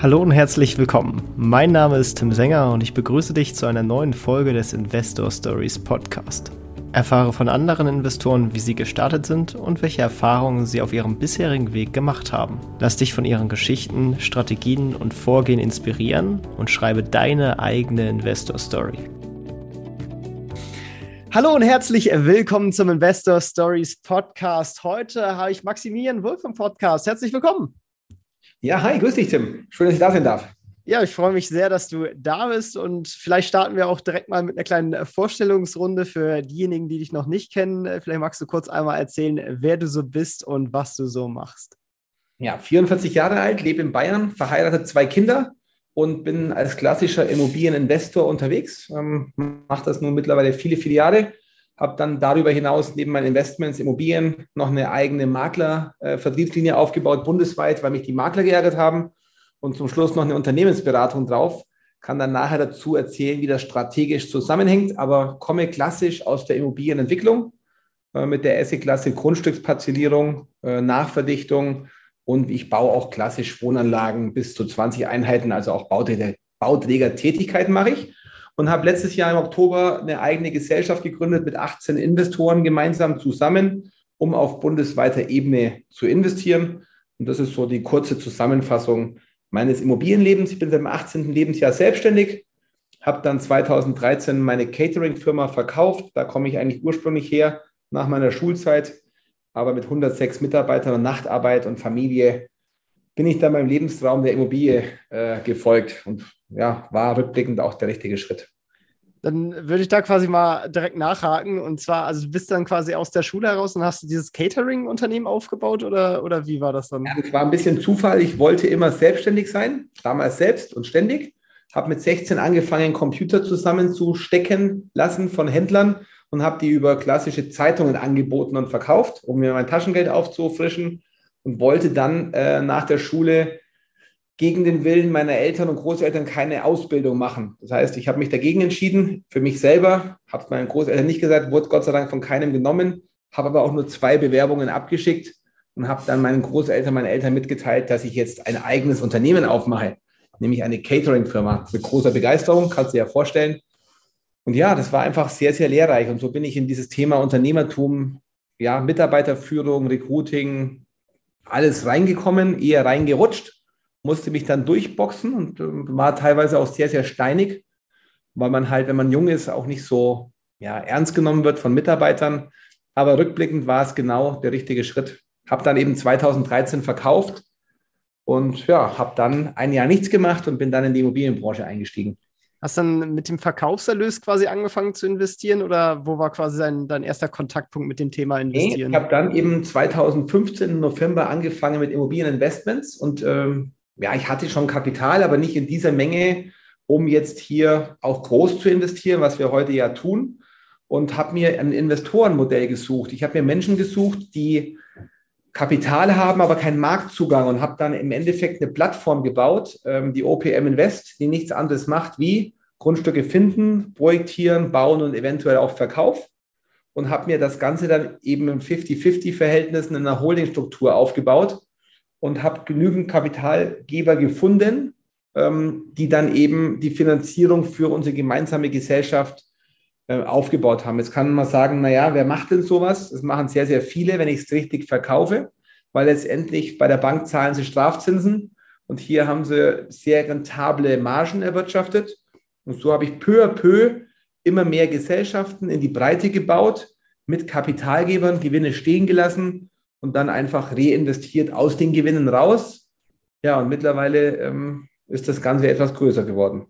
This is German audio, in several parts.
Hallo und herzlich willkommen. Mein Name ist Tim Sänger und ich begrüße dich zu einer neuen Folge des Investor Stories Podcast. Erfahre von anderen Investoren, wie sie gestartet sind und welche Erfahrungen sie auf ihrem bisherigen Weg gemacht haben. Lass dich von ihren Geschichten, Strategien und Vorgehen inspirieren und schreibe deine eigene Investor Story. Hallo und herzlich willkommen zum Investor Stories Podcast. Heute habe ich Maximilian Wolf im Podcast. Herzlich willkommen. Ja, hi, grüß dich, Tim. Schön, dass ich da sein darf. Ja, ich freue mich sehr, dass du da bist und vielleicht starten wir auch direkt mal mit einer kleinen Vorstellungsrunde für diejenigen, die dich noch nicht kennen. Vielleicht magst du kurz einmal erzählen, wer du so bist und was du so machst. Ja, 44 Jahre alt, lebe in Bayern, verheiratet, zwei Kinder und bin als klassischer Immobilieninvestor unterwegs. Ähm, Mache das nun mittlerweile viele, viele Jahre habe dann darüber hinaus neben meinen Investments Immobilien noch eine eigene Makler-Vertriebslinie aufgebaut, bundesweit, weil mich die Makler geärgert haben. Und zum Schluss noch eine Unternehmensberatung drauf. Kann dann nachher dazu erzählen, wie das strategisch zusammenhängt, aber komme klassisch aus der Immobilienentwicklung äh, mit der Esse-Klasse Grundstücksparzellierung, äh, Nachverdichtung und ich baue auch klassisch Wohnanlagen bis zu 20 Einheiten, also auch Bauträger, Bauträgertätigkeiten mache ich und habe letztes Jahr im Oktober eine eigene Gesellschaft gegründet mit 18 Investoren gemeinsam zusammen, um auf bundesweiter Ebene zu investieren. Und das ist so die kurze Zusammenfassung meines Immobilienlebens. Ich bin seit dem 18. Lebensjahr selbstständig, habe dann 2013 meine Catering-Firma verkauft. Da komme ich eigentlich ursprünglich her nach meiner Schulzeit, aber mit 106 Mitarbeitern und Nachtarbeit und Familie bin ich dann meinem Lebenstraum der Immobilie äh, gefolgt und ja, war rückblickend auch der richtige Schritt. Dann würde ich da quasi mal direkt nachhaken. Und zwar, also du bist dann quasi aus der Schule heraus und hast du dieses Catering-Unternehmen aufgebaut oder, oder wie war das dann? Ja, das war ein bisschen Zufall. Ich wollte immer selbstständig sein, damals selbst und ständig. Habe mit 16 angefangen, Computer zusammenzustecken lassen von Händlern und habe die über klassische Zeitungen angeboten und verkauft, um mir mein Taschengeld aufzufrischen und wollte dann äh, nach der Schule gegen den Willen meiner Eltern und Großeltern keine Ausbildung machen. Das heißt, ich habe mich dagegen entschieden, für mich selber, habe es meinen Großeltern nicht gesagt, wurde Gott sei Dank von keinem genommen, habe aber auch nur zwei Bewerbungen abgeschickt und habe dann meinen Großeltern, meinen Eltern mitgeteilt, dass ich jetzt ein eigenes Unternehmen aufmache, nämlich eine Catering-Firma mit großer Begeisterung, kannst du dir ja vorstellen. Und ja, das war einfach sehr, sehr lehrreich. Und so bin ich in dieses Thema Unternehmertum, ja, Mitarbeiterführung, Recruiting, alles reingekommen, eher reingerutscht musste mich dann durchboxen und äh, war teilweise auch sehr, sehr steinig, weil man halt, wenn man jung ist, auch nicht so ja, ernst genommen wird von Mitarbeitern. Aber rückblickend war es genau der richtige Schritt. Habe dann eben 2013 verkauft und ja, habe dann ein Jahr nichts gemacht und bin dann in die Immobilienbranche eingestiegen. Hast du dann mit dem Verkaufserlös quasi angefangen zu investieren oder wo war quasi dein, dein erster Kontaktpunkt mit dem Thema investieren? Nee, ich habe dann eben 2015 im November angefangen mit Immobilieninvestments und ähm, ja, ich hatte schon Kapital, aber nicht in dieser Menge, um jetzt hier auch groß zu investieren, was wir heute ja tun. Und habe mir ein Investorenmodell gesucht. Ich habe mir Menschen gesucht, die Kapital haben, aber keinen Marktzugang und habe dann im Endeffekt eine Plattform gebaut, ähm, die OPM Invest, die nichts anderes macht wie Grundstücke finden, projektieren, bauen und eventuell auch Verkauf. Und habe mir das Ganze dann eben im 50-50-Verhältnis in einer Holdingstruktur aufgebaut, und habe genügend Kapitalgeber gefunden, ähm, die dann eben die Finanzierung für unsere gemeinsame Gesellschaft aufgebaut haben. Jetzt kann man sagen, naja, wer macht denn sowas? Das machen sehr, sehr viele, wenn ich es richtig verkaufe, weil letztendlich bei der Bank zahlen sie Strafzinsen und hier haben sie sehr rentable Margen erwirtschaftet. Und so habe ich peu à peu immer mehr Gesellschaften in die Breite gebaut, mit Kapitalgebern Gewinne stehen gelassen und dann einfach reinvestiert aus den Gewinnen raus. Ja, und mittlerweile ähm, ist das Ganze etwas größer geworden.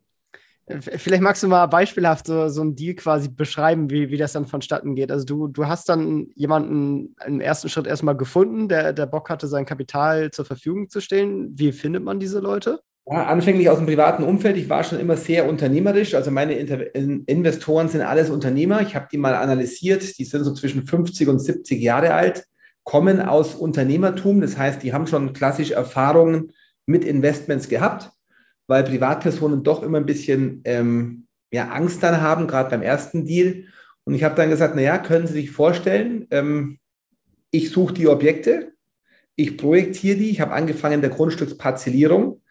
Vielleicht magst du mal beispielhaft so, so einen Deal quasi beschreiben, wie, wie das dann vonstatten geht. Also du, du hast dann jemanden im ersten Schritt erstmal gefunden, der, der Bock hatte, sein Kapital zur Verfügung zu stellen. Wie findet man diese Leute? Ja, anfänglich aus dem privaten Umfeld. Ich war schon immer sehr unternehmerisch. Also meine Inter Investoren sind alles Unternehmer. Ich habe die mal analysiert. Die sind so zwischen 50 und 70 Jahre alt kommen aus Unternehmertum. Das heißt, die haben schon klassische Erfahrungen mit Investments gehabt, weil Privatpersonen doch immer ein bisschen ähm, ja, Angst dann haben, gerade beim ersten Deal. Und ich habe dann gesagt, naja, können Sie sich vorstellen, ähm, ich suche die Objekte, ich projektiere die, ich habe angefangen der Grundstücksparzellierung.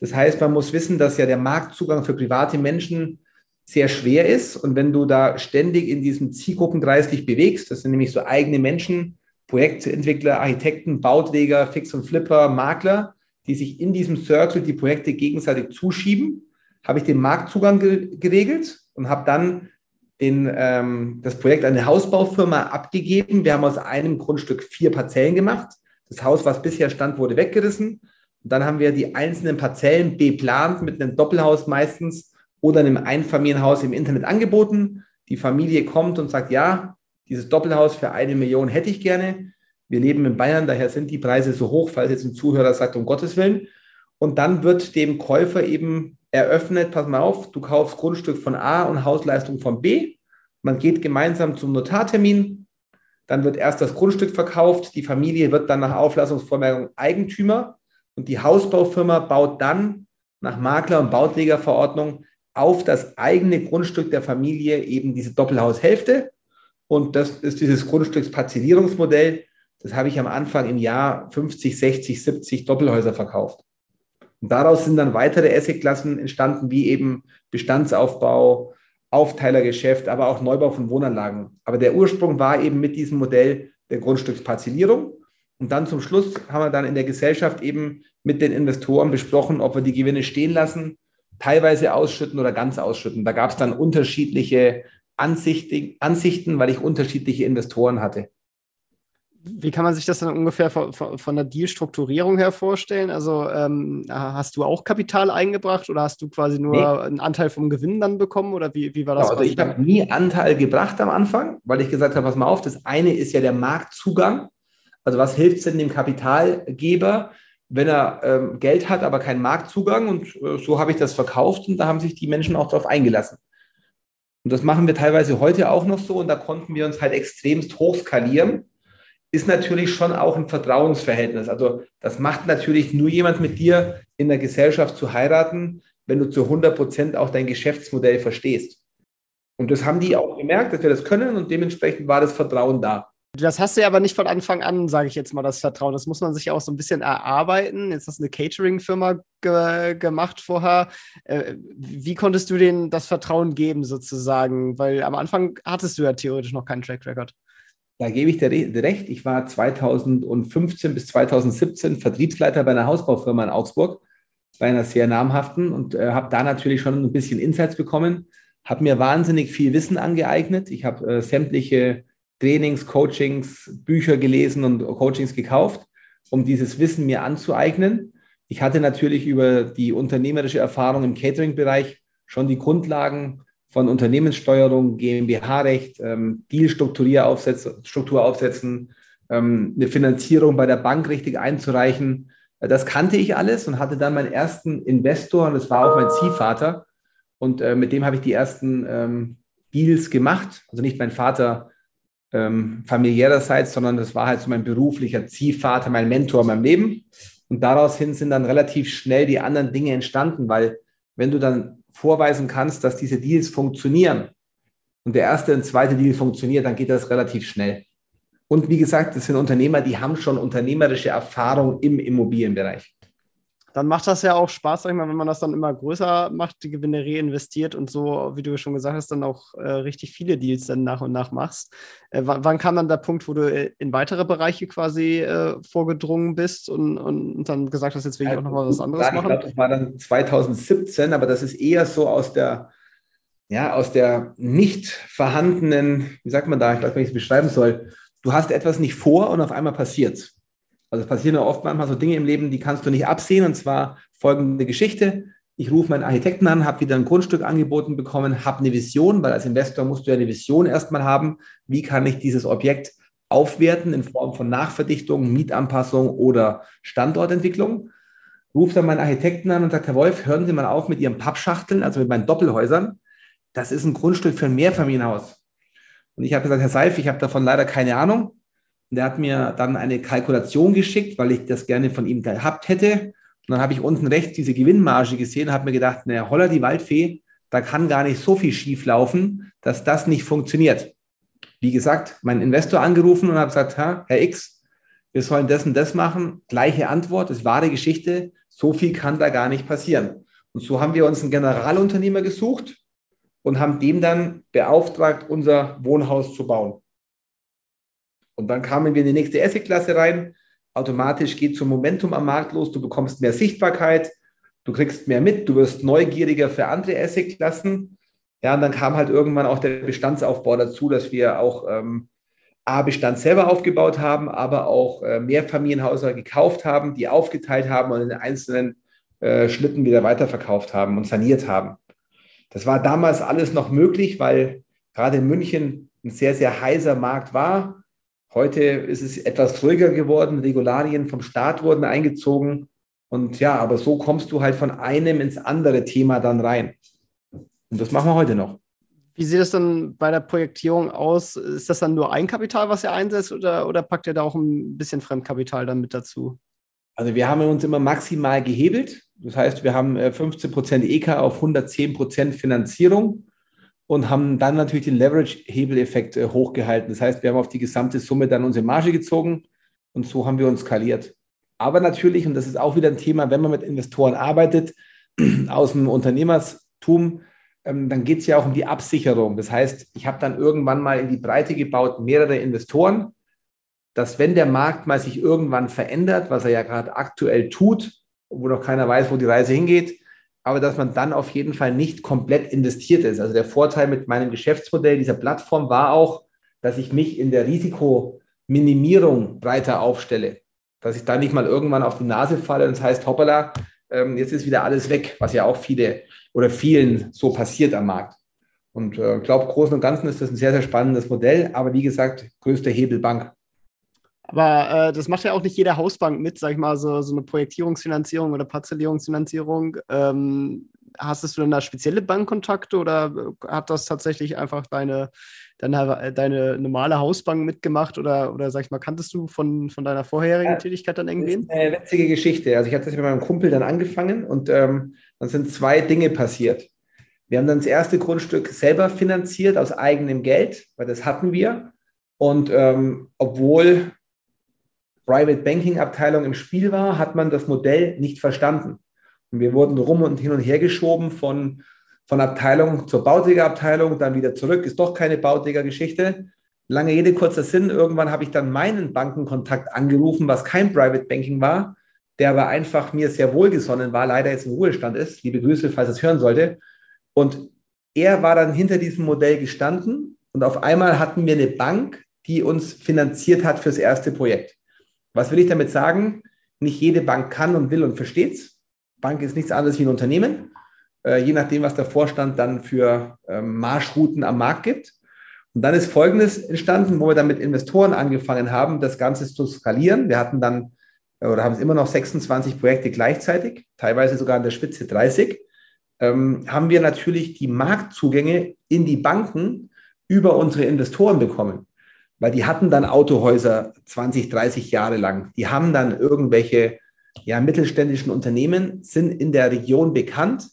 Das heißt, man muss wissen, dass ja der Marktzugang für private Menschen sehr schwer ist. Und wenn du da ständig in diesem Zielgruppenkreis dich bewegst, das sind nämlich so eigene Menschen, Projektentwickler, Architekten, Bauträger, Fix und Flipper, Makler, die sich in diesem Circle die Projekte gegenseitig zuschieben, habe ich den Marktzugang geregelt und habe dann den, ähm, das Projekt an eine Hausbaufirma abgegeben. Wir haben aus einem Grundstück vier Parzellen gemacht. Das Haus, was bisher stand, wurde weggerissen. Und dann haben wir die einzelnen Parzellen beplant mit einem Doppelhaus meistens oder einem Einfamilienhaus im Internet angeboten. Die Familie kommt und sagt, ja, dieses Doppelhaus für eine Million hätte ich gerne. Wir leben in Bayern, daher sind die Preise so hoch, falls jetzt ein Zuhörer sagt, um Gottes Willen. Und dann wird dem Käufer eben eröffnet, pass mal auf, du kaufst Grundstück von A und Hausleistung von B. Man geht gemeinsam zum Notartermin. Dann wird erst das Grundstück verkauft. Die Familie wird dann nach Auflassungsvormerkung Eigentümer. Und die Hausbaufirma baut dann nach Makler- und Bauträgerverordnung auf das eigene Grundstück der Familie eben diese Doppelhaushälfte. Und das ist dieses Grundstücksparzellierungsmodell. Das habe ich am Anfang im Jahr 50, 60, 70 Doppelhäuser verkauft. Und daraus sind dann weitere Assetklassen entstanden, wie eben Bestandsaufbau, Aufteilergeschäft, aber auch Neubau von Wohnanlagen. Aber der Ursprung war eben mit diesem Modell der Grundstücksparzellierung. Und dann zum Schluss haben wir dann in der Gesellschaft eben mit den Investoren besprochen, ob wir die Gewinne stehen lassen, teilweise ausschütten oder ganz ausschütten. Da gab es dann unterschiedliche Ansichten, Ansichten, weil ich unterschiedliche Investoren hatte. Wie kann man sich das dann ungefähr von, von der Deal-Strukturierung her vorstellen? Also ähm, hast du auch Kapital eingebracht oder hast du quasi nur nee. einen Anteil vom Gewinn dann bekommen oder wie, wie war das? also ich habe nie Anteil gebracht am Anfang, weil ich gesagt habe, pass mal auf, das eine ist ja der Marktzugang. Also was hilft es denn dem Kapitalgeber, wenn er ähm, Geld hat, aber keinen Marktzugang? Und äh, so habe ich das verkauft und da haben sich die Menschen auch darauf eingelassen. Und das machen wir teilweise heute auch noch so und da konnten wir uns halt extremst hochskalieren ist natürlich schon auch ein Vertrauensverhältnis. Also das macht natürlich nur jemand mit dir in der Gesellschaft zu heiraten, wenn du zu 100 Prozent auch dein Geschäftsmodell verstehst. Und das haben die auch gemerkt, dass wir das können und dementsprechend war das Vertrauen da. Das hast du ja aber nicht von Anfang an, sage ich jetzt mal, das Vertrauen. Das muss man sich auch so ein bisschen erarbeiten. Jetzt hast du eine Catering-Firma ge gemacht vorher. Äh, wie konntest du denen das Vertrauen geben, sozusagen? Weil am Anfang hattest du ja theoretisch noch keinen Track Record. Da gebe ich dir recht. Ich war 2015 bis 2017 Vertriebsleiter bei einer Hausbaufirma in Augsburg, bei einer sehr namhaften und äh, habe da natürlich schon ein bisschen Insights bekommen, habe mir wahnsinnig viel Wissen angeeignet. Ich habe äh, sämtliche Trainings, Coachings, Bücher gelesen und Coachings gekauft, um dieses Wissen mir anzueignen. Ich hatte natürlich über die unternehmerische Erfahrung im Catering-Bereich schon die Grundlagen von Unternehmenssteuerung, GmbH-Recht, ähm, Dealstruktur aufsetzen, ähm, eine Finanzierung bei der Bank richtig einzureichen. Äh, das kannte ich alles und hatte dann meinen ersten Investor und das war auch mein Ziehvater. Und äh, mit dem habe ich die ersten ähm, Deals gemacht. Also nicht mein Vater ähm, familiärerseits, sondern das war halt so mein beruflicher Ziehvater, mein Mentor in meinem Leben. Und daraus hin sind dann relativ schnell die anderen Dinge entstanden, weil wenn du dann vorweisen kannst, dass diese Deals funktionieren und der erste und zweite Deal funktioniert, dann geht das relativ schnell. Und wie gesagt, das sind Unternehmer, die haben schon unternehmerische Erfahrung im Immobilienbereich dann macht das ja auch Spaß, sag ich mal, wenn man das dann immer größer macht, die Gewinne reinvestiert und so, wie du schon gesagt hast, dann auch äh, richtig viele Deals dann nach und nach machst. Äh, wann kam dann der Punkt, wo du äh, in weitere Bereiche quasi äh, vorgedrungen bist und, und, und, dann gesagt hast, jetzt will ich auch noch mal was anderes machen? Ich glaube, das war dann 2017, aber das ist eher so aus der, ja, aus der nicht vorhandenen, wie sagt man da, ich weiß nicht, wie ich es beschreiben soll. Du hast etwas nicht vor und auf einmal passiert. Also es passieren ja oft manchmal so Dinge im Leben, die kannst du nicht absehen. Und zwar folgende Geschichte. Ich rufe meinen Architekten an, habe wieder ein Grundstück angeboten bekommen, habe eine Vision, weil als Investor musst du ja eine Vision erstmal haben. Wie kann ich dieses Objekt aufwerten in Form von Nachverdichtung, Mietanpassung oder Standortentwicklung? Rufe dann meinen Architekten an und sagt, Herr Wolf, hören Sie mal auf mit Ihren Pappschachteln, also mit meinen Doppelhäusern. Das ist ein Grundstück für ein Mehrfamilienhaus. Und ich habe gesagt, Herr Seif, ich habe davon leider keine Ahnung. Und der hat mir dann eine Kalkulation geschickt, weil ich das gerne von ihm gehabt hätte. Und dann habe ich unten rechts diese Gewinnmarge gesehen habe mir gedacht, naja, holla die Waldfee, da kann gar nicht so viel schief laufen, dass das nicht funktioniert. Wie gesagt, meinen Investor angerufen und habe gesagt, Herr X, wir sollen das und das machen. Gleiche Antwort, das ist wahre Geschichte. So viel kann da gar nicht passieren. Und so haben wir uns einen Generalunternehmer gesucht und haben dem dann beauftragt, unser Wohnhaus zu bauen. Und dann kamen wir in die nächste Asset-Klasse rein. Automatisch geht zum Momentum am Markt los. Du bekommst mehr Sichtbarkeit, du kriegst mehr mit, du wirst neugieriger für andere Asset-Klassen. Ja, und dann kam halt irgendwann auch der Bestandsaufbau dazu, dass wir auch ähm, A-Bestand selber aufgebaut haben, aber auch äh, Mehrfamilienhäuser gekauft haben, die aufgeteilt haben und in einzelnen äh, Schlitten wieder weiterverkauft haben und saniert haben. Das war damals alles noch möglich, weil gerade in München ein sehr, sehr heißer Markt war. Heute ist es etwas ruhiger geworden. Regularien vom Staat wurden eingezogen. Und ja, aber so kommst du halt von einem ins andere Thema dann rein. Und das machen wir heute noch. Wie sieht es dann bei der Projektierung aus? Ist das dann nur Eigenkapital, was ihr einsetzt, oder, oder packt ihr da auch ein bisschen Fremdkapital dann mit dazu? Also wir haben uns immer maximal gehebelt. Das heißt, wir haben 15% äh, EK auf 110% Finanzierung und haben dann natürlich den Leverage-Hebeleffekt äh, hochgehalten. Das heißt, wir haben auf die gesamte Summe dann unsere Marge gezogen und so haben wir uns skaliert. Aber natürlich, und das ist auch wieder ein Thema, wenn man mit Investoren arbeitet, aus dem Unternehmertum, ähm, dann geht es ja auch um die Absicherung. Das heißt, ich habe dann irgendwann mal in die Breite gebaut mehrere Investoren, dass wenn der Markt mal sich irgendwann verändert, was er ja gerade aktuell tut, wo noch keiner weiß, wo die Reise hingeht, aber dass man dann auf jeden Fall nicht komplett investiert ist. Also der Vorteil mit meinem Geschäftsmodell dieser Plattform war auch, dass ich mich in der Risikominimierung breiter aufstelle dass ich da nicht mal irgendwann auf die Nase falle und es das heißt, hoppala, ähm, jetzt ist wieder alles weg, was ja auch viele oder vielen so passiert am Markt. Und ich äh, glaube, Großen und Ganzen ist das ein sehr, sehr spannendes Modell, aber wie gesagt, größte Hebelbank. Aber äh, das macht ja auch nicht jede Hausbank mit, sag ich mal, so, so eine Projektierungsfinanzierung oder Parzellierungsfinanzierung. Ähm, hast du denn da spezielle Bankkontakte oder hat das tatsächlich einfach deine, deine, deine normale Hausbank mitgemacht oder, oder sag ich mal, kanntest du von, von deiner vorherigen ja, Tätigkeit dann irgendwie? Das ist eine witzige Geschichte. Also ich hatte das mit meinem Kumpel dann angefangen und ähm, dann sind zwei Dinge passiert. Wir haben dann das erste Grundstück selber finanziert aus eigenem Geld, weil das hatten wir. Und ähm, obwohl Private Banking Abteilung im Spiel war, hat man das Modell nicht verstanden. Und wir wurden rum und hin und her geschoben von, von Abteilung zur Bauträgerabteilung, dann wieder zurück, ist doch keine Bauträgergeschichte. Lange Rede, kurzer Sinn. Irgendwann habe ich dann meinen Bankenkontakt angerufen, was kein Private Banking war, der aber einfach mir sehr wohlgesonnen war, leider jetzt im Ruhestand ist. Liebe Grüße, falls es hören sollte. Und er war dann hinter diesem Modell gestanden und auf einmal hatten wir eine Bank, die uns finanziert hat fürs erste Projekt. Was will ich damit sagen? Nicht jede Bank kann und will und versteht es. Bank ist nichts anderes wie ein Unternehmen, äh, je nachdem, was der Vorstand dann für ähm, Marschrouten am Markt gibt. Und dann ist Folgendes entstanden, wo wir dann mit Investoren angefangen haben, das Ganze zu skalieren. Wir hatten dann äh, oder haben es immer noch 26 Projekte gleichzeitig, teilweise sogar an der Spitze 30. Ähm, haben wir natürlich die Marktzugänge in die Banken über unsere Investoren bekommen. Weil die hatten dann Autohäuser 20, 30 Jahre lang. Die haben dann irgendwelche ja, mittelständischen Unternehmen sind in der Region bekannt.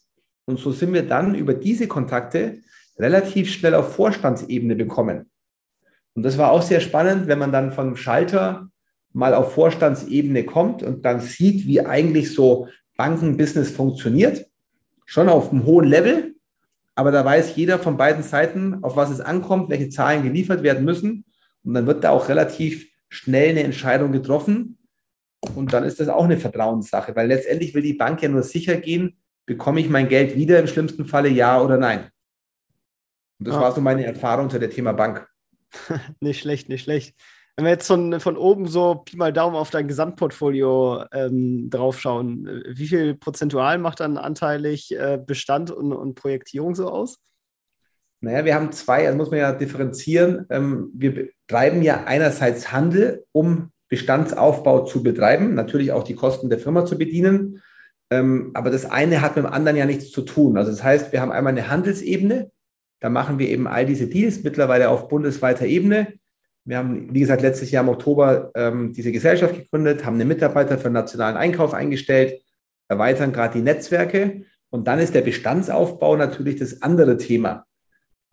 Und so sind wir dann über diese Kontakte relativ schnell auf Vorstandsebene bekommen. Und das war auch sehr spannend, wenn man dann vom Schalter mal auf Vorstandsebene kommt und dann sieht, wie eigentlich so Bankenbusiness funktioniert. Schon auf einem hohen Level, aber da weiß jeder von beiden Seiten, auf was es ankommt, welche Zahlen geliefert werden müssen. Und dann wird da auch relativ schnell eine Entscheidung getroffen. Und dann ist das auch eine Vertrauenssache, weil letztendlich will die Bank ja nur sicher gehen, bekomme ich mein Geld wieder im schlimmsten Falle ja oder nein. Und das ah. war so meine Erfahrung zu dem Thema Bank. nicht schlecht, nicht schlecht. Wenn wir jetzt von, von oben so Pi mal Daumen auf dein Gesamtportfolio ähm, draufschauen, wie viel prozentual macht dann anteilig äh, Bestand und, und Projektierung so aus? Naja, wir haben zwei, also muss man ja differenzieren. Ähm, wir betreiben ja einerseits Handel, um Bestandsaufbau zu betreiben, natürlich auch die Kosten der Firma zu bedienen. Ähm, aber das eine hat mit dem anderen ja nichts zu tun. Also das heißt, wir haben einmal eine Handelsebene, da machen wir eben all diese Deals mittlerweile auf bundesweiter Ebene. Wir haben, wie gesagt, letztes Jahr im Oktober ähm, diese Gesellschaft gegründet, haben einen Mitarbeiter für nationalen Einkauf eingestellt, erweitern gerade die Netzwerke. Und dann ist der Bestandsaufbau natürlich das andere Thema.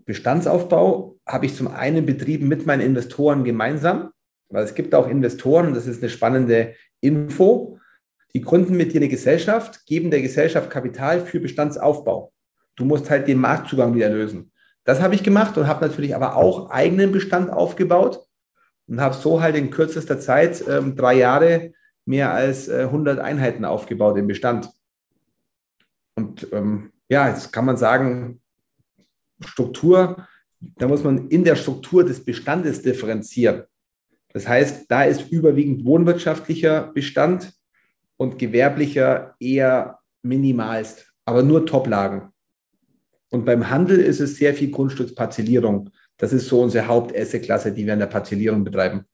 Bestandsaufbau habe ich zum einen betrieben mit meinen Investoren gemeinsam Weil es gibt auch Investoren, das ist eine spannende Info, die gründen mit dir eine Gesellschaft, geben der Gesellschaft Kapital für Bestandsaufbau. Du musst halt den Marktzugang wieder lösen. Das habe ich gemacht und habe natürlich aber auch eigenen Bestand aufgebaut und habe so halt in kürzester Zeit ähm, drei Jahre mehr als äh, 100 Einheiten aufgebaut im Bestand. Und ähm, ja, jetzt kann man sagen, Struktur, da muss man in der Struktur des Bestandes differenzieren. Das heißt, da ist überwiegend wohnwirtschaftlicher Bestand und gewerblicher eher minimalst, aber nur Toplagen. Und beim Handel ist es sehr viel Grundstücksparzellierung. Das ist so unsere Hauptesse-Klasse, die wir in der Parzellierung betreiben.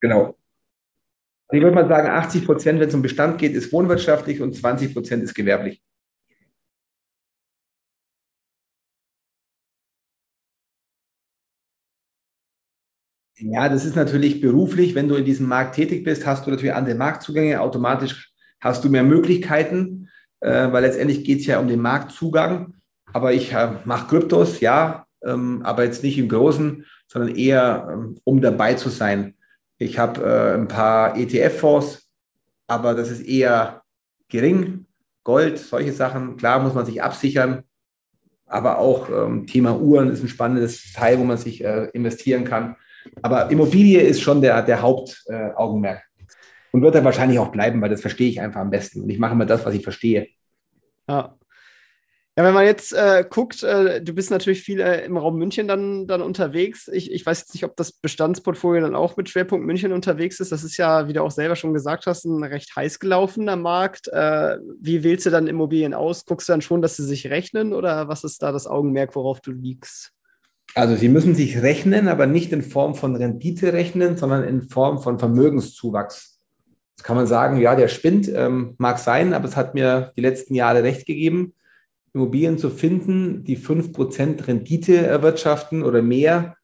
Genau. Ich würde mal sagen, 80 Prozent, wenn es um Bestand geht, ist wohnwirtschaftlich und 20 Prozent ist gewerblich. Ja, das ist natürlich beruflich. Wenn du in diesem Markt tätig bist, hast du natürlich andere Marktzugänge. Automatisch hast du mehr Möglichkeiten, äh, weil letztendlich geht es ja um den Marktzugang. Aber ich äh, mache Kryptos, ja, ähm, aber jetzt nicht im Großen, sondern eher, ähm, um dabei zu sein. Ich habe äh, ein paar ETF-Fonds, aber das ist eher gering. Gold, solche Sachen, klar muss man sich absichern. Aber auch ähm, Thema Uhren ist ein spannendes Teil, wo man sich äh, investieren kann. Aber Immobilie ist schon der, der Hauptaugenmerk. Äh, und wird dann wahrscheinlich auch bleiben, weil das verstehe ich einfach am besten. Und ich mache immer das, was ich verstehe. Ja. Ja, wenn man jetzt äh, guckt, äh, du bist natürlich viel äh, im Raum München dann, dann unterwegs. Ich, ich weiß jetzt nicht, ob das Bestandsportfolio dann auch mit Schwerpunkt München unterwegs ist. Das ist ja, wie du auch selber schon gesagt hast, ein recht heiß gelaufener Markt. Äh, wie wählst du dann Immobilien aus? Guckst du dann schon, dass sie sich rechnen oder was ist da das Augenmerk, worauf du liegst? Also sie müssen sich rechnen, aber nicht in Form von Rendite rechnen, sondern in Form von Vermögenszuwachs. Jetzt kann man sagen, ja, der spinnt, ähm, mag sein, aber es hat mir die letzten Jahre recht gegeben, Immobilien zu finden, die 5% Rendite erwirtschaften oder mehr,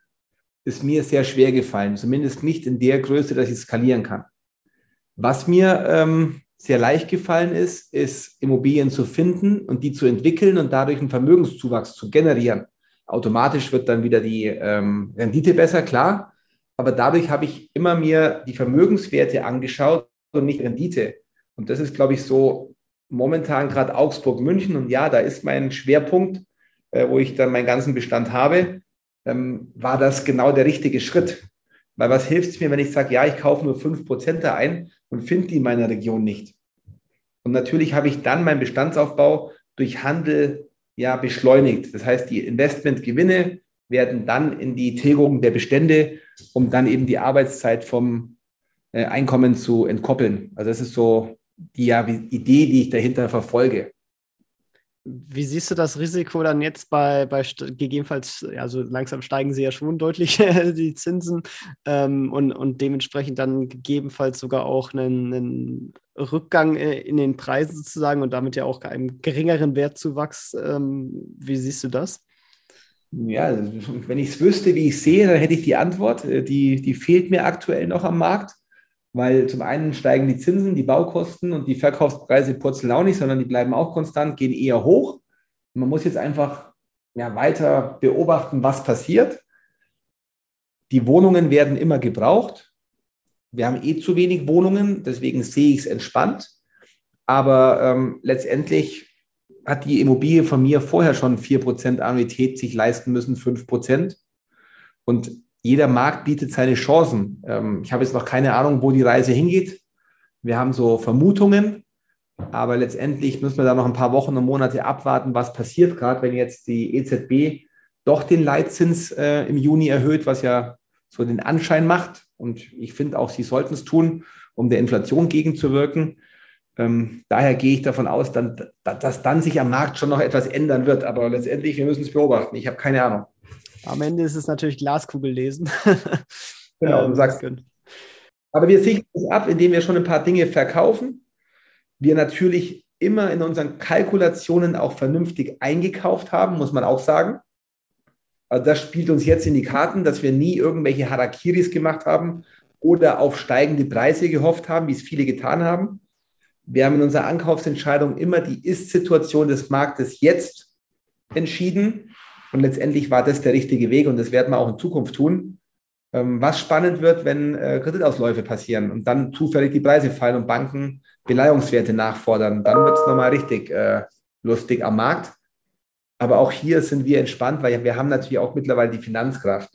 ist mir sehr schwer gefallen. Zumindest nicht in der Größe, dass ich skalieren kann. Was mir ähm, sehr leicht gefallen ist, ist Immobilien zu finden und die zu entwickeln und dadurch einen Vermögenszuwachs zu generieren. Automatisch wird dann wieder die ähm, Rendite besser, klar. Aber dadurch habe ich immer mir die Vermögenswerte angeschaut und nicht Rendite. Und das ist, glaube ich, so momentan gerade Augsburg, München. Und ja, da ist mein Schwerpunkt, äh, wo ich dann meinen ganzen Bestand habe. Ähm, war das genau der richtige Schritt? Weil was hilft es mir, wenn ich sage, ja, ich kaufe nur 5% da ein und finde die in meiner Region nicht? Und natürlich habe ich dann meinen Bestandsaufbau durch Handel ja beschleunigt. Das heißt, die Investmentgewinne werden dann in die Tilgung der Bestände, um dann eben die Arbeitszeit vom äh, Einkommen zu entkoppeln. Also das ist so die ja, Idee, die ich dahinter verfolge. Wie siehst du das Risiko dann jetzt bei, bei gegebenenfalls, also langsam steigen sie ja schon deutlich, die Zinsen, ähm, und, und dementsprechend dann gegebenenfalls sogar auch einen, einen Rückgang äh, in den Preisen sozusagen und damit ja auch einem geringeren Wertzuwachs. Ähm, wie siehst du das? Ja, wenn ich es wüsste, wie ich sehe, dann hätte ich die Antwort. Äh, die, die fehlt mir aktuell noch am Markt, weil zum einen steigen die Zinsen, die Baukosten und die Verkaufspreise purzeln auch nicht, sondern die bleiben auch konstant, gehen eher hoch. Man muss jetzt einfach ja, weiter beobachten, was passiert. Die Wohnungen werden immer gebraucht. Wir haben eh zu wenig Wohnungen, deswegen sehe ich es entspannt. Aber ähm, letztendlich hat die Immobilie von mir vorher schon 4% Annuität sich leisten müssen, 5%. Und jeder Markt bietet seine Chancen. Ähm, ich habe jetzt noch keine Ahnung, wo die Reise hingeht. Wir haben so Vermutungen, aber letztendlich müssen wir da noch ein paar Wochen und Monate abwarten, was passiert, gerade wenn jetzt die EZB doch den Leitzins äh, im Juni erhöht, was ja so den Anschein macht. Und ich finde auch, sie sollten es tun, um der Inflation gegenzuwirken. Ähm, daher gehe ich davon aus, dass dann sich am Markt schon noch etwas ändern wird. Aber letztendlich, wir müssen es beobachten. Ich habe keine Ahnung. Am Ende ist es natürlich Glaskugel lesen. genau, du sagst. Aber wir sichern es ab, indem wir schon ein paar Dinge verkaufen. Wir natürlich immer in unseren Kalkulationen auch vernünftig eingekauft haben, muss man auch sagen. Also das spielt uns jetzt in die Karten, dass wir nie irgendwelche Harakiris gemacht haben oder auf steigende Preise gehofft haben, wie es viele getan haben. Wir haben in unserer Ankaufsentscheidung immer die Ist-Situation des Marktes jetzt entschieden. Und letztendlich war das der richtige Weg und das werden wir auch in Zukunft tun. Ähm, was spannend wird, wenn äh, Kreditausläufe passieren und dann zufällig die Preise fallen und Banken Beleihungswerte nachfordern, dann wird es nochmal richtig äh, lustig am Markt. Aber auch hier sind wir entspannt, weil wir haben natürlich auch mittlerweile die Finanzkraft.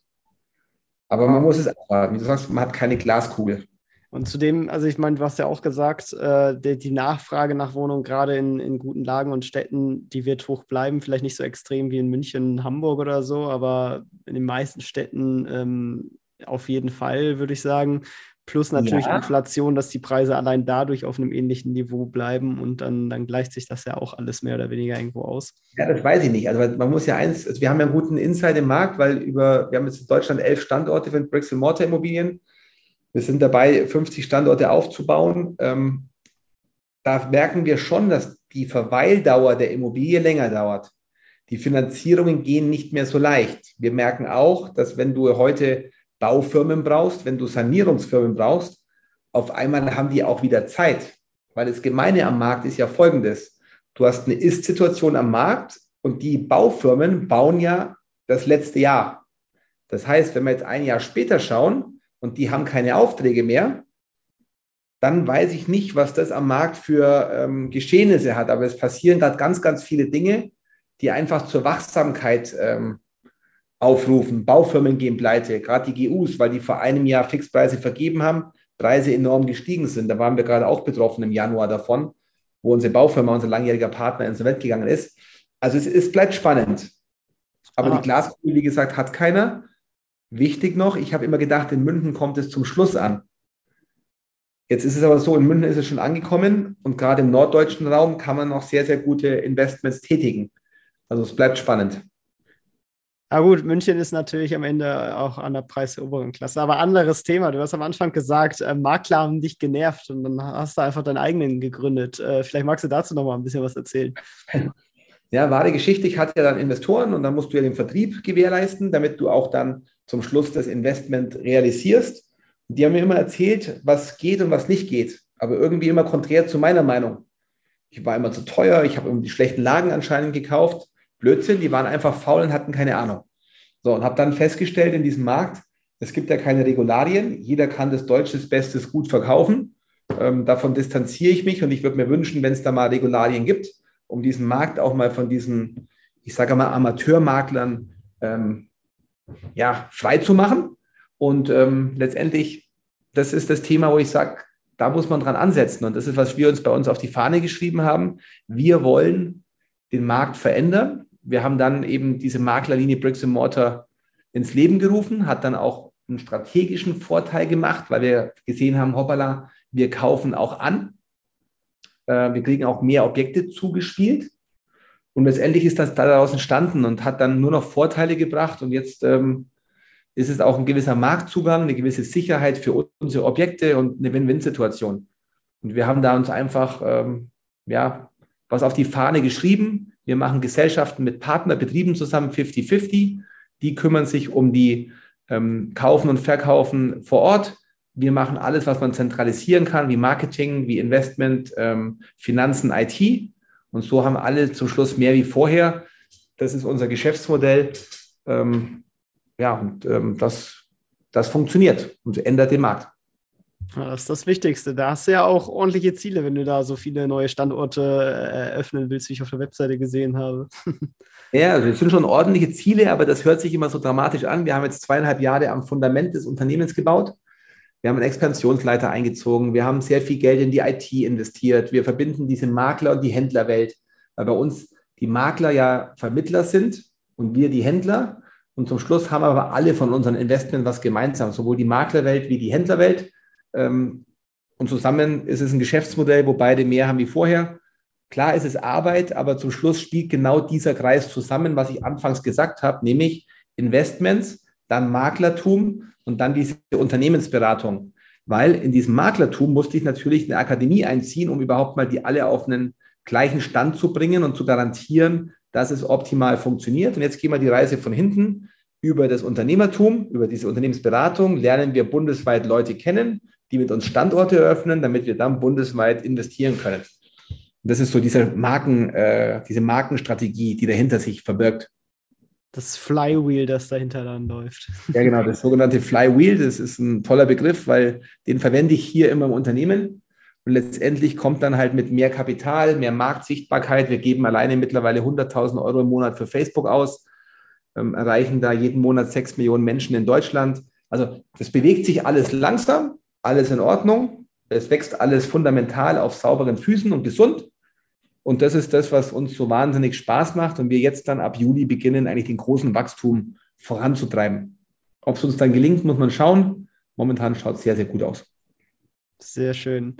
Aber man muss es abwarten. Wie du sagst, man hat keine Glaskugel. Und zudem, also ich meine, du hast ja auch gesagt, äh, die, die, Nachfrage nach Wohnungen gerade in, in guten Lagen und Städten, die wird hoch bleiben. Vielleicht nicht so extrem wie in München, Hamburg oder so, aber in den meisten Städten ähm, auf jeden Fall, würde ich sagen. Plus natürlich ja. Inflation, dass die Preise allein dadurch auf einem ähnlichen Niveau bleiben und dann, dann gleicht sich das ja auch alles mehr oder weniger irgendwo aus. Ja, das weiß ich nicht. Also man muss ja eins, also wir haben ja einen guten Insight im Markt, weil über, wir haben jetzt in Deutschland elf Standorte für Bricks and Mortar Immobilien. Wir sind dabei, 50 Standorte aufzubauen. Ähm, da merken wir schon, dass die Verweildauer der Immobilie länger dauert. Die Finanzierungen gehen nicht mehr so leicht. Wir merken auch, dass wenn du heute Baufirmen brauchst, wenn du Sanierungsfirmen brauchst, auf einmal haben die auch wieder Zeit. Weil das Gemeine am Markt ist ja folgendes. Du hast eine Ist-Situation am Markt und die Baufirmen bauen ja das letzte Jahr. Das heißt, wenn wir jetzt ein Jahr später schauen und die haben keine Aufträge mehr, dann weiß ich nicht, was das am Markt für ähm, Geschehnisse hat. Aber es passieren gerade ganz, ganz viele Dinge, die einfach zur Wachsamkeit ähm, aufrufen. Baufirmen gehen pleite, gerade die GUs, weil die vor einem Jahr Fixpreise vergeben haben, Preise enorm gestiegen sind. Da waren wir gerade auch betroffen im Januar davon, wo unsere Baufirma, unser langjähriger Partner ins Welt gegangen ist. Also es, es bleibt spannend. Aber ah. die Glaskugel, wie gesagt, hat keiner. Wichtig noch, ich habe immer gedacht, in München kommt es zum Schluss an. Jetzt ist es aber so, in München ist es schon angekommen und gerade im norddeutschen Raum kann man noch sehr, sehr gute Investments tätigen. Also es bleibt spannend. Aber gut, München ist natürlich am Ende auch an der preisoberen Klasse. Aber anderes Thema. Du hast am Anfang gesagt, äh, Makler haben dich genervt und dann hast du einfach deinen eigenen gegründet. Äh, vielleicht magst du dazu noch mal ein bisschen was erzählen. Ja, wahre Geschichte. Ich hatte ja dann Investoren und dann musst du ja den Vertrieb gewährleisten, damit du auch dann zum Schluss das Investment realisierst. Die haben mir immer erzählt, was geht und was nicht geht. Aber irgendwie immer konträr zu meiner Meinung. Ich war immer zu teuer, ich habe die schlechten Lagen anscheinend gekauft. Blödsinn, die waren einfach faul und hatten keine Ahnung. So, und habe dann festgestellt in diesem Markt, es gibt ja keine Regularien, jeder kann das Deutsches Bestes gut verkaufen. Ähm, davon distanziere ich mich und ich würde mir wünschen, wenn es da mal Regularien gibt, um diesen Markt auch mal von diesen, ich sage mal, Amateurmaklern ähm, ja, frei zu machen. Und ähm, letztendlich, das ist das Thema, wo ich sage, da muss man dran ansetzen. Und das ist, was wir uns bei uns auf die Fahne geschrieben haben. Wir wollen den Markt verändern. Wir haben dann eben diese Maklerlinie Bricks and Mortar ins Leben gerufen, hat dann auch einen strategischen Vorteil gemacht, weil wir gesehen haben, hoppala, wir kaufen auch an. Äh, wir kriegen auch mehr Objekte zugespielt. Und letztendlich ist das daraus entstanden und hat dann nur noch Vorteile gebracht. Und jetzt ähm, ist es auch ein gewisser Marktzugang, eine gewisse Sicherheit für unsere Objekte und eine Win-Win-Situation. Und wir haben da uns einfach ähm, ja, was auf die Fahne geschrieben. Wir machen Gesellschaften mit Partnerbetrieben zusammen, 50-50. Die kümmern sich um die ähm, Kaufen und Verkaufen vor Ort. Wir machen alles, was man zentralisieren kann, wie Marketing, wie Investment, ähm, Finanzen, IT. Und so haben alle zum Schluss mehr wie vorher. Das ist unser Geschäftsmodell. Ähm, ja, und ähm, das, das funktioniert und ändert den Markt. Das ist das Wichtigste. Da hast du ja auch ordentliche Ziele, wenn du da so viele neue Standorte äh, eröffnen willst, wie ich auf der Webseite gesehen habe. Ja, also es sind schon ordentliche Ziele, aber das hört sich immer so dramatisch an. Wir haben jetzt zweieinhalb Jahre am Fundament des Unternehmens gebaut. Wir haben einen Expansionsleiter eingezogen. Wir haben sehr viel Geld in die IT investiert. Wir verbinden diese Makler- und die Händlerwelt, weil bei uns die Makler ja Vermittler sind und wir die Händler. Und zum Schluss haben aber alle von unseren Investments was gemeinsam, sowohl die Maklerwelt wie die Händlerwelt. Ähm, und zusammen ist es ein Geschäftsmodell, wo beide mehr haben wie vorher. Klar ist es Arbeit, aber zum Schluss spielt genau dieser Kreis zusammen, was ich anfangs gesagt habe, nämlich Investments, dann Maklertum und dann diese Unternehmensberatung. Weil in diesem Maklertum musste ich natürlich eine Akademie einziehen, um überhaupt mal die alle auf einen gleichen Stand zu bringen und zu garantieren, dass es optimal funktioniert. Und jetzt gehen wir die Reise von hinten über das Unternehmertum, über diese Unternehmensberatung, lernen wir bundesweit Leute kennen, die mit uns Standorte eröffnen, damit wir dann bundesweit investieren können. Und das ist so diese Marken, äh, diese Markenstrategie, die dahinter sich verbirgt. Das Flywheel, das dahinter dann läuft. Ja, genau, das sogenannte Flywheel, das ist ein toller Begriff, weil den verwende ich hier immer im Unternehmen. Und letztendlich kommt dann halt mit mehr Kapital, mehr Marktsichtbarkeit. Wir geben alleine mittlerweile 100.000 Euro im Monat für Facebook aus, ähm, erreichen da jeden Monat sechs Millionen Menschen in Deutschland. Also das bewegt sich alles langsam, alles in Ordnung. Es wächst alles fundamental auf sauberen Füßen und gesund. Und das ist das, was uns so wahnsinnig Spaß macht und wir jetzt dann ab Juli beginnen, eigentlich den großen Wachstum voranzutreiben. Ob es uns dann gelingt, muss man schauen. Momentan schaut es sehr, sehr gut aus. Sehr schön.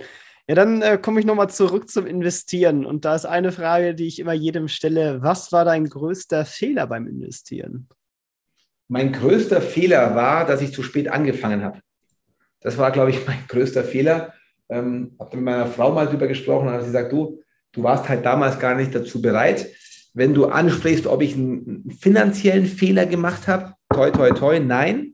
Ja, dann äh, komme ich nochmal zurück zum Investieren. Und da ist eine Frage, die ich immer jedem stelle. Was war dein größter Fehler beim Investieren? Mein größter Fehler war, dass ich zu spät angefangen habe. Das war, glaube ich, mein größter Fehler. Ähm, habe mit meiner Frau mal drüber gesprochen und hat sie gesagt, du, du warst halt damals gar nicht dazu bereit. Wenn du ansprichst, ob ich einen finanziellen Fehler gemacht habe, toi, toi, toi, nein.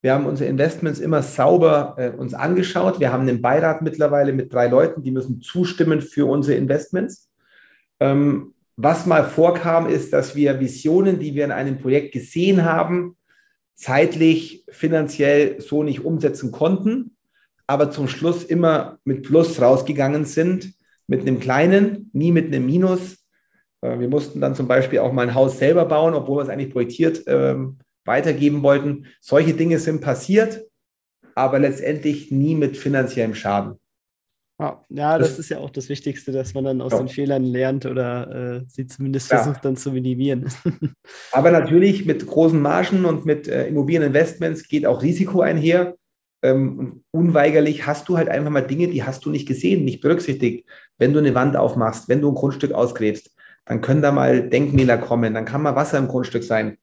Wir haben unsere Investments immer sauber äh, uns angeschaut. Wir haben einen Beirat mittlerweile mit drei Leuten, die müssen zustimmen für unsere Investments. Ähm, was mal vorkam, ist, dass wir Visionen, die wir in einem Projekt gesehen haben, zeitlich, finanziell so nicht umsetzen konnten, aber zum Schluss immer mit Plus rausgegangen sind, mit einem kleinen, nie mit einem Minus. Äh, wir mussten dann zum Beispiel auch mal ein Haus selber bauen, obwohl wir es eigentlich projektiert ähm, weitergeben wollten. Solche Dinge sind passiert, aber letztendlich nie mit finanziellem Schaden. Ja, das, das, ist ja auch das Wichtigste, dass man dann aus ja. den Fehlern lernt oder äh, sie zumindest ja. versucht dann zu minimieren. Aber natürlich mit großen Margen und mit äh, Immobilieninvestments geht auch Risiko einher. Ähm, unweigerlich hast du halt einfach mal Dinge, die hast du nicht gesehen, nicht berücksichtigt. Wenn du eine Wand aufmachst, wenn du ein Grundstück ausgräbst, dann können da mal Denkmäler kommen, dann kann mal Wasser im Grundstück sein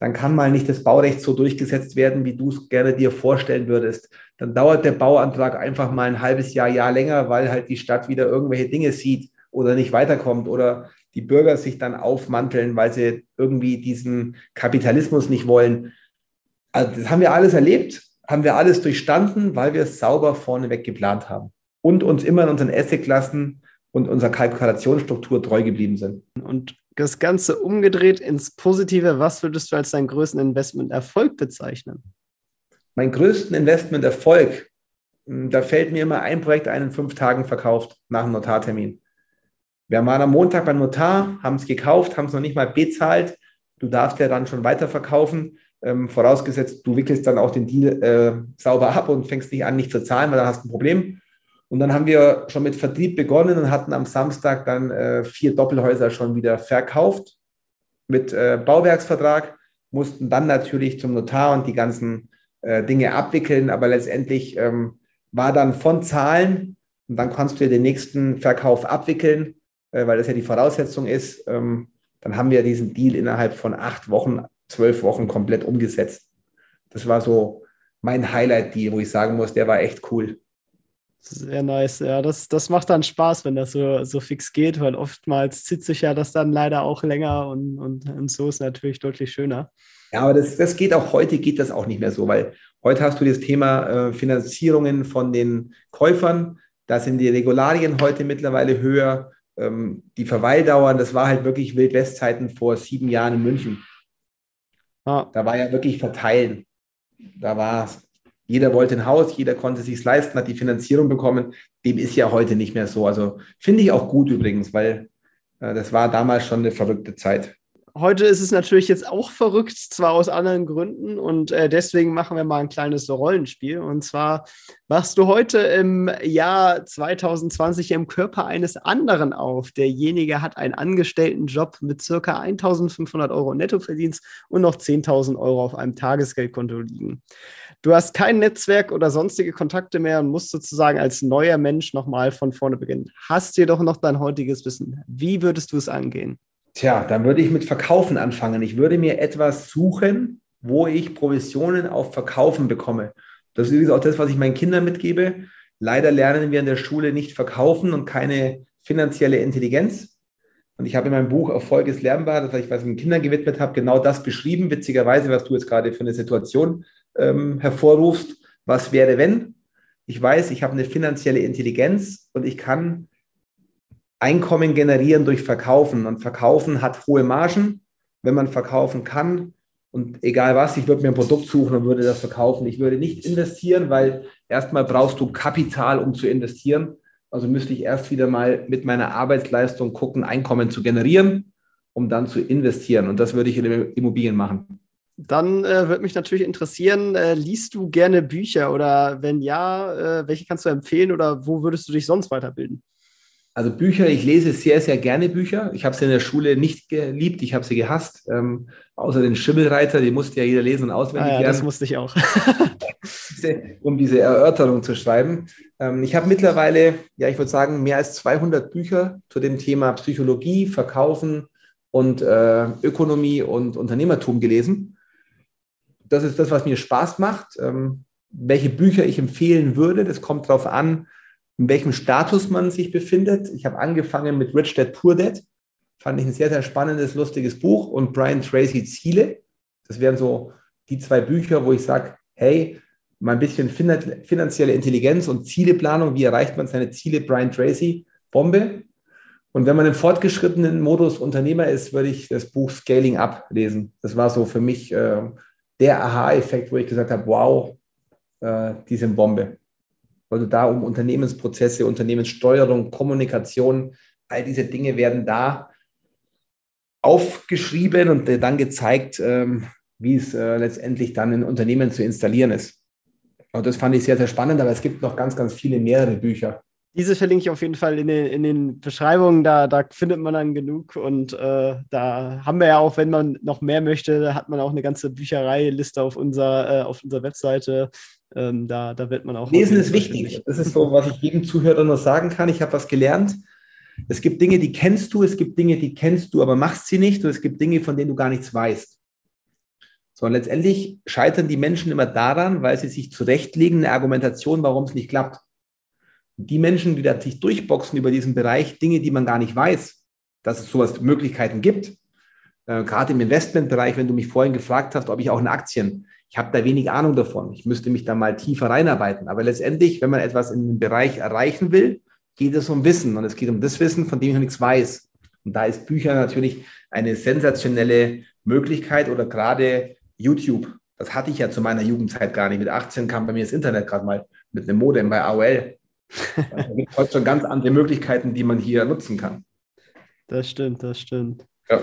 dann kann mal nicht das Baurecht so durchgesetzt werden, wie du es gerne dir vorstellen würdest. Dann dauert der Bauantrag einfach mal ein halbes Jahr, Jahr länger, weil halt die Stadt wieder irgendwelche Dinge sieht oder nicht weiterkommt oder die Bürger sich dann aufmanteln, weil sie irgendwie diesen Kapitalismus nicht wollen. Also das haben wir alles erlebt, haben wir alles durchstanden, weil wir es sauber vorneweg geplant haben und uns immer in unseren Assetklassen und unserer Kalkulationsstruktur treu geblieben sind. Und das Ganze umgedreht ins Positive, was würdest du als deinen größten Investment-Erfolg bezeichnen? Mein größten Investment-Erfolg, hm, da fällt mir immer ein Projekt ein in fünf Tagen verkauft nach dem Notartermin. Wir waren am Montag beim Notar, haben es gekauft, haben es noch nicht mal bezahlt. Du darfst ja dann schon weiterverkaufen, ähm, vorausgesetzt, du wickelst dann auch den Deal äh, sauber ab und fängst nicht an, nicht zu zahlen, weil dann hast du ein Problem. Und dann haben wir schon mit Vertrieb begonnen und hatten am Samstag dann äh, vier Doppelhäuser schon wieder verkauft mit äh, Bauwerksvertrag, mussten dann natürlich zum Notar und die ganzen äh, Dinge abwickeln, aber letztendlich ähm, war dann von Zahlen und dann kannst du den nächsten Verkauf abwickeln, äh, weil das ja die Voraussetzung ist. Ähm, dann haben wir diesen Deal innerhalb von acht Wochen, zwölf Wochen komplett umgesetzt. Das war so mein Highlight-Deal, wo ich sagen muss, der war echt cool. Sehr nice, ja. Das, das macht dann Spaß, wenn das so, so fix geht, weil oftmals zieht sich ja das dann leider auch länger und, und, und so ist natürlich deutlich schöner. Ja, aber das, das geht auch heute, geht das auch nicht mehr so, weil heute hast du das Thema äh, Finanzierungen von den Käufern. Da sind die Regularien heute mittlerweile höher. Ähm, die Verweildauern, das war halt wirklich Wildwestzeiten vor sieben Jahren in München. Ah. Da war ja wirklich verteilen. Da war es jeder wollte ein Haus, jeder konnte sich leisten, hat die Finanzierung bekommen. Dem ist ja heute nicht mehr so. Also finde ich auch gut übrigens, weil äh, das war damals schon eine verrückte Zeit. Heute ist es natürlich jetzt auch verrückt, zwar aus anderen Gründen, und äh, deswegen machen wir mal ein kleines Rollenspiel. Und zwar wachst du heute im Jahr 2020 im Körper eines anderen auf. Derjenige hat einen Angestelltenjob mit circa 1500 Euro Nettoverdienst und noch 10.000 Euro auf einem Tagesgeldkonto liegen. Du hast kein Netzwerk oder sonstige Kontakte mehr und musst sozusagen als neuer Mensch nochmal von vorne beginnen. Hast jedoch noch dein heutiges Wissen. Wie würdest du es angehen? Tja, dann würde ich mit Verkaufen anfangen. Ich würde mir etwas suchen, wo ich Provisionen auf Verkaufen bekomme. Das ist übrigens auch das, was ich meinen Kindern mitgebe. Leider lernen wir in der Schule nicht verkaufen und keine finanzielle Intelligenz. Und ich habe in meinem Buch Erfolg ist lernbar, das ich was ich den Kindern gewidmet habe, genau das beschrieben. Witzigerweise, was du jetzt gerade für eine Situation ähm, hervorrufst, was wäre, wenn. Ich weiß, ich habe eine finanzielle Intelligenz und ich kann Einkommen generieren durch Verkaufen. Und Verkaufen hat hohe Margen. Wenn man verkaufen kann, und egal was, ich würde mir ein Produkt suchen und würde das verkaufen. Ich würde nicht investieren, weil erstmal brauchst du Kapital, um zu investieren. Also müsste ich erst wieder mal mit meiner Arbeitsleistung gucken, Einkommen zu generieren, um dann zu investieren. Und das würde ich in Immobilien machen. Dann äh, würde mich natürlich interessieren, äh, liest du gerne Bücher oder wenn ja, äh, welche kannst du empfehlen oder wo würdest du dich sonst weiterbilden? Also Bücher, ich lese sehr, sehr gerne Bücher. Ich habe sie in der Schule nicht geliebt, ich habe sie gehasst. Ähm, außer den Schimmelreiter, die musste ja jeder lesen und auswendig ah, ja, Das musste ich auch. um diese Erörterung zu schreiben. Ähm, ich habe mittlerweile, ja, ich würde sagen, mehr als 200 Bücher zu dem Thema Psychologie, Verkaufen und äh, Ökonomie und Unternehmertum gelesen. Das ist das, was mir Spaß macht. Ähm, welche Bücher ich empfehlen würde, das kommt darauf an, in welchem Status man sich befindet. Ich habe angefangen mit Rich Dad Poor Dad. Fand ich ein sehr, sehr spannendes, lustiges Buch. Und Brian Tracy Ziele. Das wären so die zwei Bücher, wo ich sage, hey, mal ein bisschen finanzielle Intelligenz und Zieleplanung. Wie erreicht man seine Ziele? Brian Tracy, Bombe. Und wenn man im fortgeschrittenen Modus Unternehmer ist, würde ich das Buch Scaling Up lesen. Das war so für mich äh, der Aha-Effekt, wo ich gesagt habe, wow, äh, die sind Bombe weil du da um Unternehmensprozesse, Unternehmenssteuerung, Kommunikation, all diese Dinge werden da aufgeschrieben und dann gezeigt, ähm, wie es äh, letztendlich dann in Unternehmen zu installieren ist. Und das fand ich sehr, sehr spannend, aber es gibt noch ganz, ganz viele mehrere Bücher. Diese verlinke ich auf jeden Fall in den, in den Beschreibungen, da, da findet man dann genug. Und äh, da haben wir ja auch, wenn man noch mehr möchte, hat man auch eine ganze Büchereiliste auf, unser, äh, auf unserer Webseite. Ähm, da, da wird man auch. Lesen ist wichtig. Das ist so, was ich jedem Zuhörer nur sagen kann. Ich habe was gelernt. Es gibt Dinge, die kennst du, es gibt Dinge, die kennst du, aber machst sie nicht. Und es gibt Dinge, von denen du gar nichts weißt. So, und letztendlich scheitern die Menschen immer daran, weil sie sich zurechtlegen, eine Argumentation, warum es nicht klappt. die Menschen, die da sich durchboxen über diesen Bereich, Dinge, die man gar nicht weiß, dass es sowas Möglichkeiten gibt, äh, gerade im Investmentbereich, wenn du mich vorhin gefragt hast, ob ich auch in Aktien, ich habe da wenig Ahnung davon. Ich müsste mich da mal tiefer reinarbeiten. Aber letztendlich, wenn man etwas in einem Bereich erreichen will, geht es um Wissen und es geht um das Wissen, von dem ich noch nichts weiß. Und da ist Bücher natürlich eine sensationelle Möglichkeit oder gerade YouTube. Das hatte ich ja zu meiner Jugendzeit gar nicht. Mit 18 kam bei mir das Internet gerade mal mit einem Modem bei AOL. Da gibt es heute schon ganz andere Möglichkeiten, die man hier nutzen kann. Das stimmt, das stimmt. Ja.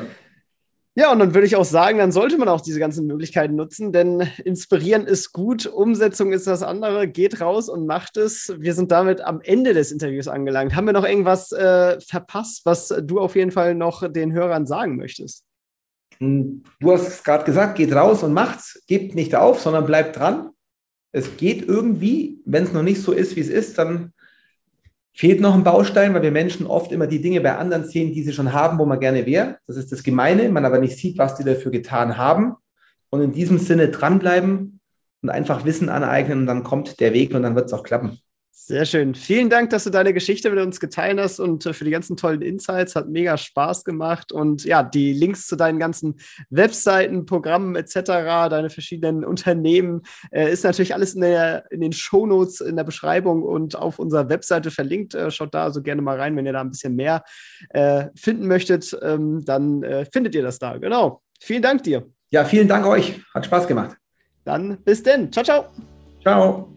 Ja, und dann würde ich auch sagen, dann sollte man auch diese ganzen Möglichkeiten nutzen, denn inspirieren ist gut, Umsetzung ist das andere. Geht raus und macht es. Wir sind damit am Ende des Interviews angelangt. Haben wir noch irgendwas äh, verpasst, was du auf jeden Fall noch den Hörern sagen möchtest? Hm, du hast es gerade gesagt, geht raus und macht's. Gebt nicht auf, sondern bleibt dran. Es geht irgendwie. Wenn es noch nicht so ist, wie es ist, dann fehlt noch ein Baustein, weil wir Menschen oft immer die Dinge bei anderen sehen, die sie schon haben, wo man gerne wäre. Das ist das Gemeine, man aber nicht sieht, was die dafür getan haben. Und in diesem Sinne dranbleiben und einfach Wissen aneignen und dann kommt der Weg und dann wird es auch klappen. Sehr schön. Vielen Dank, dass du deine Geschichte mit uns geteilt hast und äh, für die ganzen tollen Insights. Hat mega Spaß gemacht. Und ja, die Links zu deinen ganzen Webseiten, Programmen etc., deine verschiedenen Unternehmen, äh, ist natürlich alles in, der, in den Shownotes in der Beschreibung und auf unserer Webseite verlinkt. Äh, schaut da also gerne mal rein, wenn ihr da ein bisschen mehr äh, finden möchtet. Ähm, dann äh, findet ihr das da. Genau. Vielen Dank dir. Ja, vielen Dank euch. Hat Spaß gemacht. Dann bis denn. Ciao, ciao. Ciao.